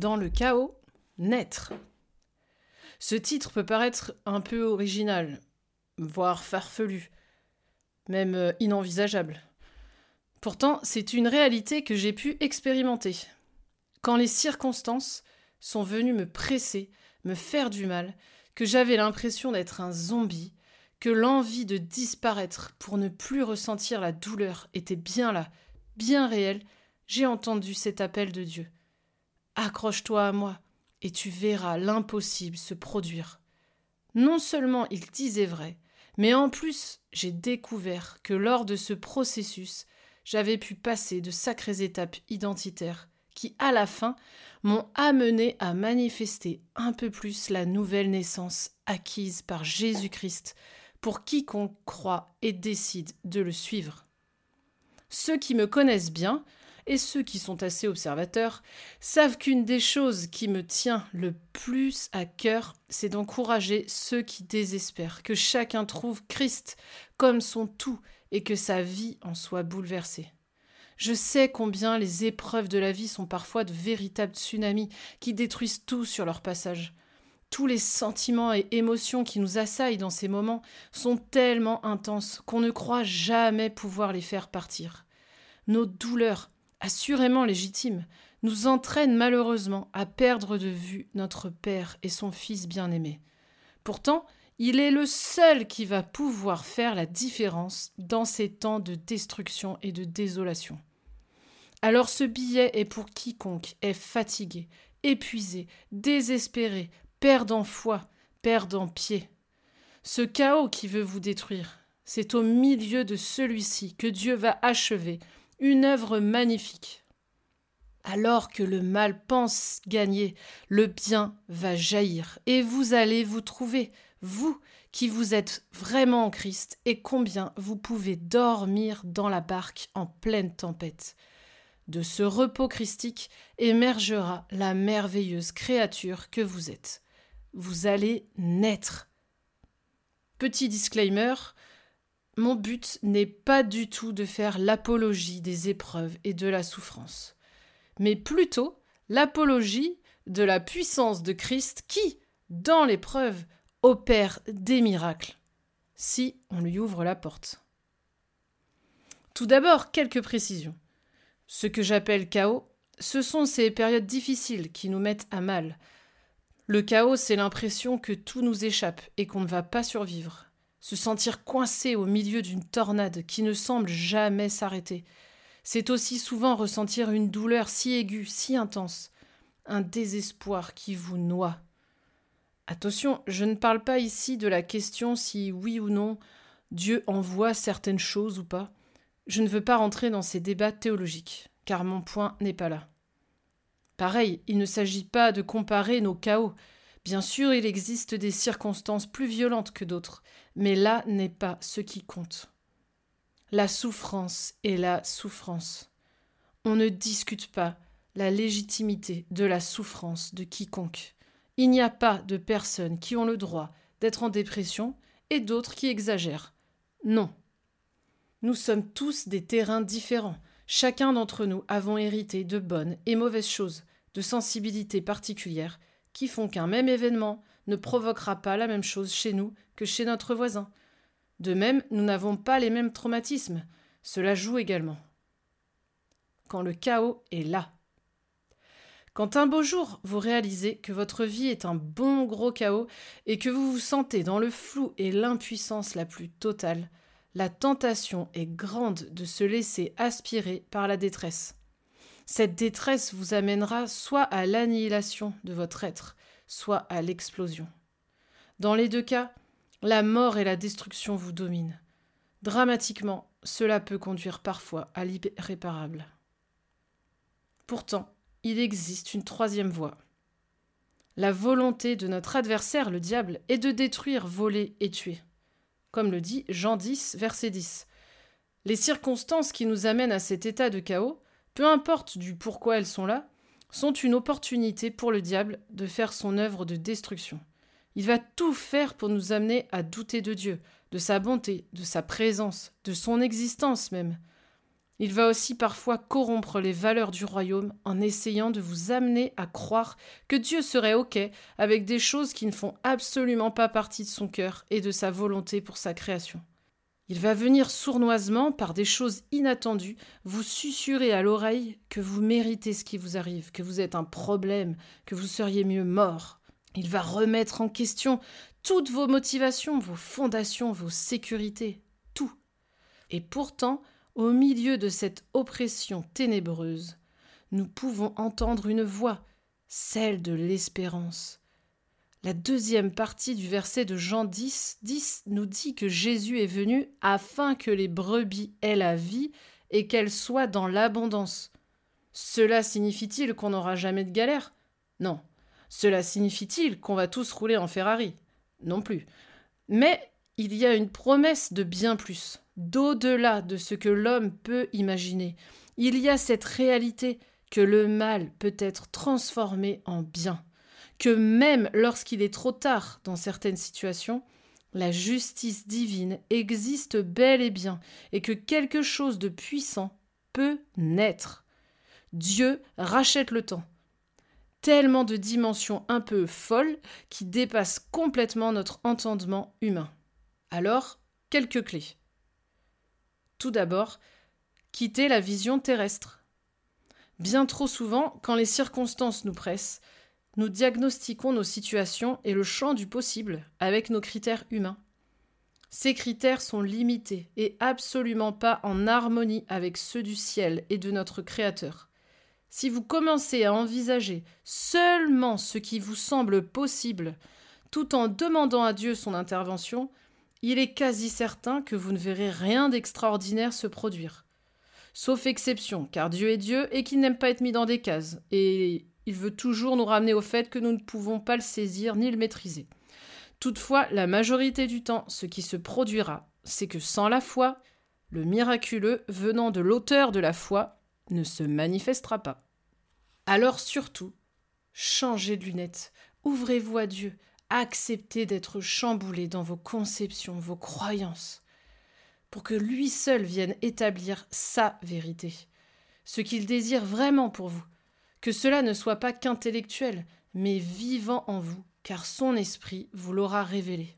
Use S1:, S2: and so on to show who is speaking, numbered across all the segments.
S1: Dans le chaos, naître. Ce titre peut paraître un peu original, voire farfelu, même euh, inenvisageable. Pourtant, c'est une réalité que j'ai pu expérimenter. Quand les circonstances sont venues me presser, me faire du mal, que j'avais l'impression d'être un zombie, que l'envie de disparaître pour ne plus ressentir la douleur était bien là, bien réelle, j'ai entendu cet appel de Dieu. Accroche-toi à moi, et tu verras l'impossible se produire. Non seulement il disait vrai, mais en plus j'ai découvert que lors de ce processus, j'avais pu passer de sacrées étapes identitaires qui, à la fin, m'ont amené à manifester un peu plus la nouvelle naissance acquise par Jésus-Christ pour quiconque croit et décide de le suivre. Ceux qui me connaissent bien, et ceux qui sont assez observateurs, savent qu'une des choses qui me tient le plus à cœur, c'est d'encourager ceux qui désespèrent, que chacun trouve Christ comme son tout et que sa vie en soit bouleversée. Je sais combien les épreuves de la vie sont parfois de véritables tsunamis qui détruisent tout sur leur passage. Tous les sentiments et émotions qui nous assaillent dans ces moments sont tellement intenses qu'on ne croit jamais pouvoir les faire partir. Nos douleurs, assurément légitimes, nous entraînent malheureusement à perdre de vue notre Père et son Fils bien-aimé. Pourtant, il est le seul qui va pouvoir faire la différence dans ces temps de destruction et de désolation. Alors ce billet est pour quiconque est fatigué, épuisé, désespéré, perdant foi, perdant pied. Ce chaos qui veut vous détruire, c'est au milieu de celui-ci que Dieu va achever une œuvre magnifique. Alors que le mal pense gagner, le bien va jaillir, et vous allez vous trouver, vous qui vous êtes vraiment en Christ, et combien vous pouvez dormir dans la barque en pleine tempête. De ce repos christique émergera la merveilleuse créature que vous êtes. Vous allez naître. Petit disclaimer, mon but n'est pas du tout de faire l'apologie des épreuves et de la souffrance, mais plutôt l'apologie de la puissance de Christ qui, dans l'épreuve, opère des miracles, si on lui ouvre la porte. Tout d'abord, quelques précisions. Ce que j'appelle chaos, ce sont ces périodes difficiles qui nous mettent à mal. Le chaos, c'est l'impression que tout nous échappe et qu'on ne va pas survivre. Se sentir coincé au milieu d'une tornade qui ne semble jamais s'arrêter. C'est aussi souvent ressentir une douleur si aiguë, si intense, un désespoir qui vous noie. Attention, je ne parle pas ici de la question si oui ou non Dieu envoie certaines choses ou pas. Je ne veux pas rentrer dans ces débats théologiques, car mon point n'est pas là. Pareil, il ne s'agit pas de comparer nos chaos. Bien sûr, il existe des circonstances plus violentes que d'autres, mais là n'est pas ce qui compte. La souffrance est la souffrance. On ne discute pas la légitimité de la souffrance de quiconque. Il n'y a pas de personnes qui ont le droit d'être en dépression et d'autres qui exagèrent. Non. Nous sommes tous des terrains différents. Chacun d'entre nous avons hérité de bonnes et mauvaises choses, de sensibilités particulières, qui font qu'un même événement ne provoquera pas la même chose chez nous que chez notre voisin. De même, nous n'avons pas les mêmes traumatismes. Cela joue également. Quand le chaos est là. Quand un beau jour vous réalisez que votre vie est un bon gros chaos et que vous vous sentez dans le flou et l'impuissance la plus totale, la tentation est grande de se laisser aspirer par la détresse. Cette détresse vous amènera soit à l'annihilation de votre être, soit à l'explosion. Dans les deux cas, la mort et la destruction vous dominent. Dramatiquement, cela peut conduire parfois à l'irréparable. Pourtant, il existe une troisième voie. La volonté de notre adversaire, le diable, est de détruire, voler et tuer comme le dit Jean 10, verset 10. Les circonstances qui nous amènent à cet état de chaos, peu importe du pourquoi elles sont là, sont une opportunité pour le diable de faire son œuvre de destruction. Il va tout faire pour nous amener à douter de Dieu, de sa bonté, de sa présence, de son existence même. Il va aussi parfois corrompre les valeurs du royaume en essayant de vous amener à croire que Dieu serait OK avec des choses qui ne font absolument pas partie de son cœur et de sa volonté pour sa création. Il va venir sournoisement, par des choses inattendues, vous susurrer à l'oreille que vous méritez ce qui vous arrive, que vous êtes un problème, que vous seriez mieux mort. Il va remettre en question toutes vos motivations, vos fondations, vos sécurités, tout. Et pourtant, au milieu de cette oppression ténébreuse, nous pouvons entendre une voix, celle de l'espérance. La deuxième partie du verset de Jean 10, 10 nous dit que Jésus est venu afin que les brebis aient la vie et qu'elles soient dans l'abondance. Cela signifie-t-il qu'on n'aura jamais de galère? Non. Cela signifie-t-il qu'on va tous rouler en Ferrari? Non plus. Mais il y a une promesse de bien plus d'au-delà de ce que l'homme peut imaginer. Il y a cette réalité que le mal peut être transformé en bien, que même lorsqu'il est trop tard dans certaines situations, la justice divine existe bel et bien et que quelque chose de puissant peut naître. Dieu rachète le temps. Tellement de dimensions un peu folles qui dépassent complètement notre entendement humain. Alors, quelques clés. Tout d'abord, quitter la vision terrestre. Bien trop souvent, quand les circonstances nous pressent, nous diagnostiquons nos situations et le champ du possible avec nos critères humains. Ces critères sont limités et absolument pas en harmonie avec ceux du ciel et de notre Créateur. Si vous commencez à envisager seulement ce qui vous semble possible, tout en demandant à Dieu son intervention, il est quasi certain que vous ne verrez rien d'extraordinaire se produire. Sauf exception, car Dieu est Dieu et qu'il n'aime pas être mis dans des cases, et il veut toujours nous ramener au fait que nous ne pouvons pas le saisir ni le maîtriser. Toutefois, la majorité du temps, ce qui se produira, c'est que sans la foi, le miraculeux venant de l'auteur de la foi ne se manifestera pas. Alors surtout, changez de lunettes, ouvrez-vous à Dieu, acceptez d'être chamboulé dans vos conceptions, vos croyances, pour que lui seul vienne établir sa vérité, ce qu'il désire vraiment pour vous, que cela ne soit pas qu'intellectuel, mais vivant en vous, car son esprit vous l'aura révélé.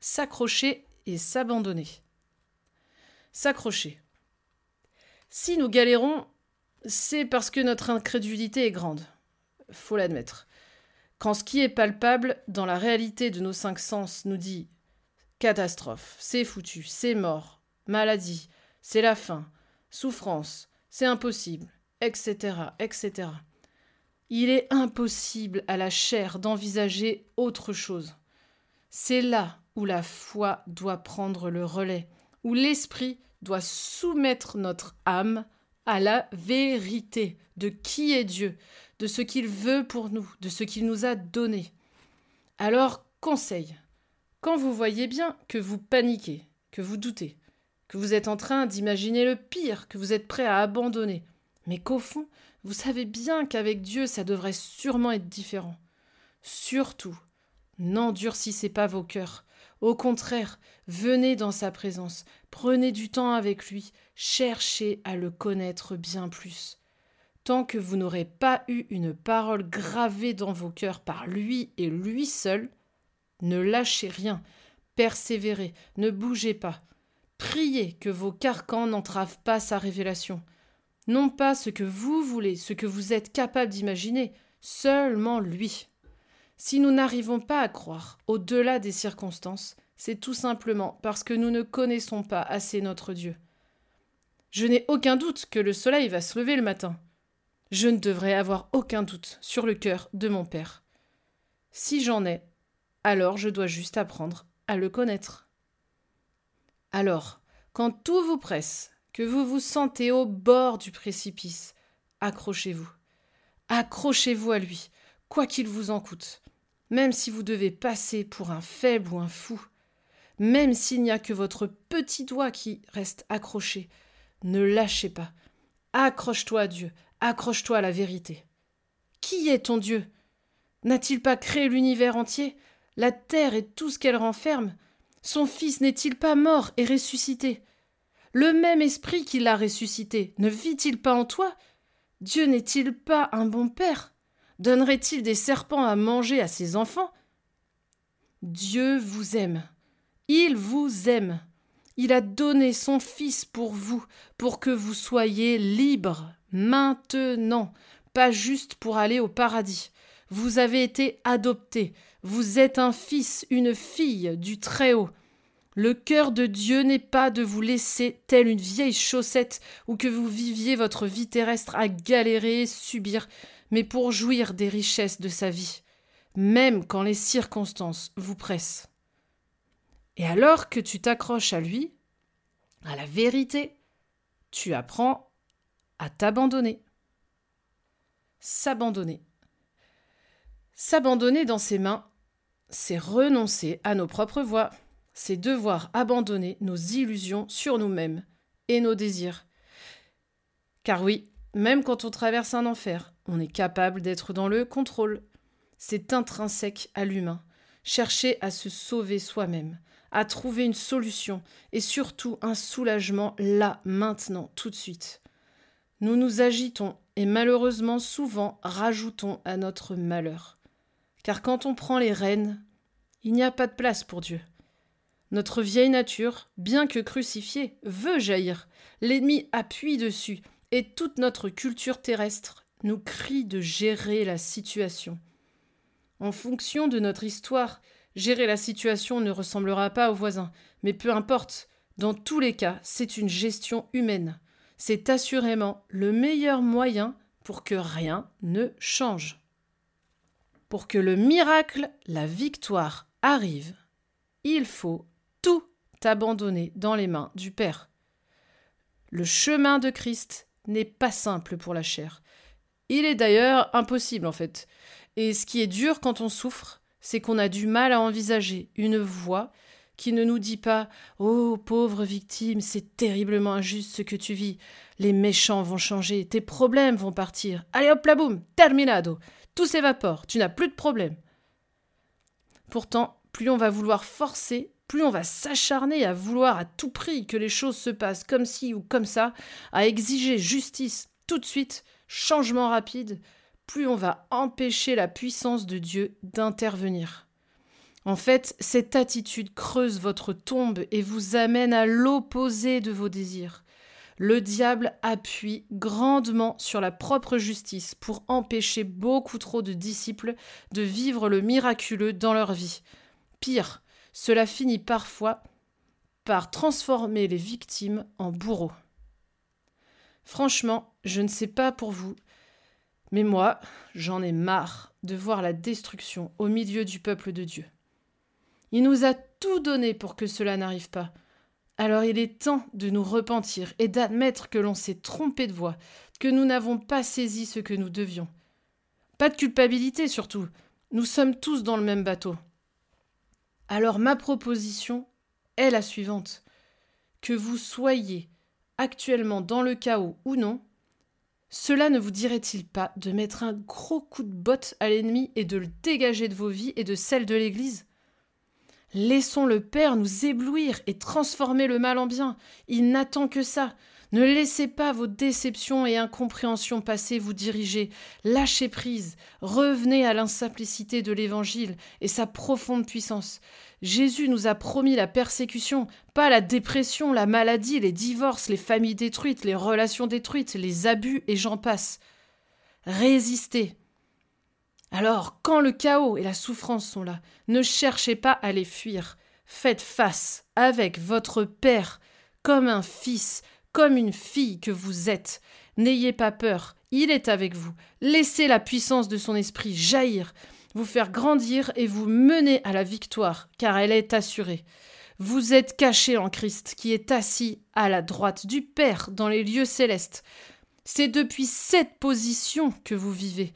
S1: S'accrocher et s'abandonner. S'accrocher. Si nous galérons, c'est parce que notre incrédulité est grande. Faut l'admettre. Quand ce qui est palpable dans la réalité de nos cinq sens nous dit catastrophe, c'est foutu, c'est mort, maladie, c'est la fin, souffrance, c'est impossible, etc., etc. Il est impossible à la chair d'envisager autre chose. C'est là où la foi doit prendre le relais, où l'esprit doit soumettre notre âme à la vérité de qui est Dieu, de ce qu'il veut pour nous, de ce qu'il nous a donné. Alors, conseil, quand vous voyez bien que vous paniquez, que vous doutez, que vous êtes en train d'imaginer le pire, que vous êtes prêt à abandonner, mais qu'au fond, vous savez bien qu'avec Dieu, ça devrait sûrement être différent. Surtout, n'endurcissez pas vos cœurs. Au contraire, venez dans sa présence, prenez du temps avec lui, cherchez à le connaître bien plus. Tant que vous n'aurez pas eu une parole gravée dans vos cœurs par lui et lui seul, ne lâchez rien, persévérez, ne bougez pas. Priez que vos carcans n'entravent pas sa révélation. Non pas ce que vous voulez, ce que vous êtes capable d'imaginer, seulement lui. Si nous n'arrivons pas à croire au-delà des circonstances, c'est tout simplement parce que nous ne connaissons pas assez notre Dieu. Je n'ai aucun doute que le soleil va se lever le matin. Je ne devrais avoir aucun doute sur le cœur de mon Père. Si j'en ai, alors je dois juste apprendre à le connaître. Alors, quand tout vous presse, que vous vous sentez au bord du précipice, accrochez-vous. Accrochez-vous à lui, quoi qu'il vous en coûte, même si vous devez passer pour un faible ou un fou, même s'il n'y a que votre petit doigt qui reste accroché, ne lâchez pas. Accroche-toi à Dieu, accroche-toi à la vérité. Qui est ton Dieu? N'a-t-il pas créé l'univers entier, la terre et tout ce qu'elle renferme? Son Fils n'est-il pas mort et ressuscité? Le même esprit qui l'a ressuscité ne vit-il pas en toi? Dieu n'est-il pas un bon Père? Donnerait-il des serpents à manger à ses enfants? Dieu vous aime. Il vous aime. Il a donné son Fils pour vous, pour que vous soyez libres, maintenant, pas juste pour aller au paradis. Vous avez été adopté, vous êtes un fils, une fille du Très-Haut. Le cœur de Dieu n'est pas de vous laisser telle une vieille chaussette ou que vous viviez votre vie terrestre à galérer, subir, mais pour jouir des richesses de sa vie, même quand les circonstances vous pressent. Et alors que tu t'accroches à lui, à la vérité, tu apprends à t'abandonner. S'abandonner. S'abandonner dans ses mains, c'est renoncer à nos propres voies, c'est devoir abandonner nos illusions sur nous-mêmes et nos désirs. Car oui, même quand on traverse un enfer, on est capable d'être dans le contrôle. C'est intrinsèque à l'humain. Chercher à se sauver soi-même, à trouver une solution et surtout un soulagement là, maintenant, tout de suite. Nous nous agitons et malheureusement souvent rajoutons à notre malheur. Car quand on prend les rênes, il n'y a pas de place pour Dieu. Notre vieille nature, bien que crucifiée, veut jaillir. L'ennemi appuie dessus, et toute notre culture terrestre nous crie de gérer la situation. En fonction de notre histoire, gérer la situation ne ressemblera pas aux voisins, mais peu importe, dans tous les cas, c'est une gestion humaine. C'est assurément le meilleur moyen pour que rien ne change. Pour que le miracle, la victoire arrive, il faut tout abandonner dans les mains du Père. Le chemin de Christ n'est pas simple pour la chair. Il est d'ailleurs impossible en fait. Et ce qui est dur quand on souffre, c'est qu'on a du mal à envisager une voie qui ne nous dit pas Oh pauvre victime, c'est terriblement injuste ce que tu vis. Les méchants vont changer, tes problèmes vont partir. Allez hop la boum, terminado. Tout s'évapore, tu n'as plus de problème. Pourtant, plus on va vouloir forcer, plus on va s'acharner à vouloir à tout prix que les choses se passent comme ci ou comme ça, à exiger justice tout de suite, changement rapide, plus on va empêcher la puissance de Dieu d'intervenir. En fait, cette attitude creuse votre tombe et vous amène à l'opposé de vos désirs. Le diable appuie grandement sur la propre justice pour empêcher beaucoup trop de disciples de vivre le miraculeux dans leur vie. Pire, cela finit parfois par transformer les victimes en bourreaux. Franchement, je ne sais pas pour vous, mais moi, j'en ai marre de voir la destruction au milieu du peuple de Dieu. Il nous a tout donné pour que cela n'arrive pas. Alors il est temps de nous repentir et d'admettre que l'on s'est trompé de voie, que nous n'avons pas saisi ce que nous devions. Pas de culpabilité surtout. Nous sommes tous dans le même bateau. Alors ma proposition est la suivante. Que vous soyez actuellement dans le chaos ou non, cela ne vous dirait-il pas de mettre un gros coup de botte à l'ennemi et de le dégager de vos vies et de celles de l'Église? Laissons le Père nous éblouir et transformer le mal en bien. Il n'attend que ça. Ne laissez pas vos déceptions et incompréhensions passées vous diriger. Lâchez prise. Revenez à l'insimplicité de l'Évangile et sa profonde puissance. Jésus nous a promis la persécution, pas la dépression, la maladie, les divorces, les familles détruites, les relations détruites, les abus et j'en passe. Résistez. Alors, quand le chaos et la souffrance sont là, ne cherchez pas à les fuir. Faites face avec votre Père, comme un fils, comme une fille que vous êtes. N'ayez pas peur, il est avec vous. Laissez la puissance de son esprit jaillir, vous faire grandir et vous mener à la victoire, car elle est assurée. Vous êtes caché en Christ, qui est assis à la droite du Père dans les lieux célestes. C'est depuis cette position que vous vivez.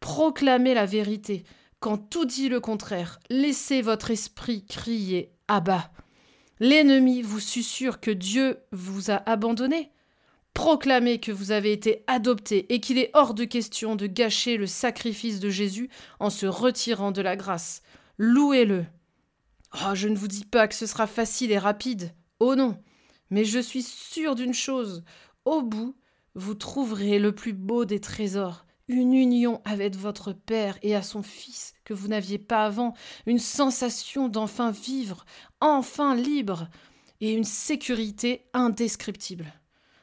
S1: Proclamez la vérité. Quand tout dit le contraire, laissez votre esprit crier bas. L'ennemi vous susurre que Dieu vous a abandonné. Proclamez que vous avez été adopté et qu'il est hors de question de gâcher le sacrifice de Jésus en se retirant de la grâce. Louez-le. Oh, je ne vous dis pas que ce sera facile et rapide. Oh non. Mais je suis sûr d'une chose. Au bout, vous trouverez le plus beau des trésors, une union avec votre Père et à son Fils que vous n'aviez pas avant, une sensation d'enfin vivre, enfin libre, et une sécurité indescriptible.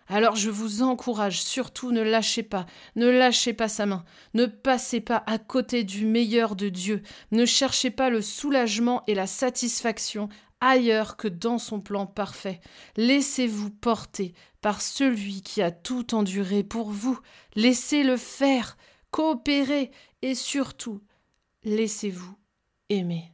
S1: Alors je vous encourage, surtout ne lâchez pas, ne lâchez pas sa main, ne passez pas à côté du meilleur de Dieu, ne cherchez pas le soulagement et la satisfaction ailleurs que dans son plan parfait. Laissez-vous porter par celui qui a tout enduré pour vous, laissez-le faire, coopérer et surtout, laissez-vous aimer.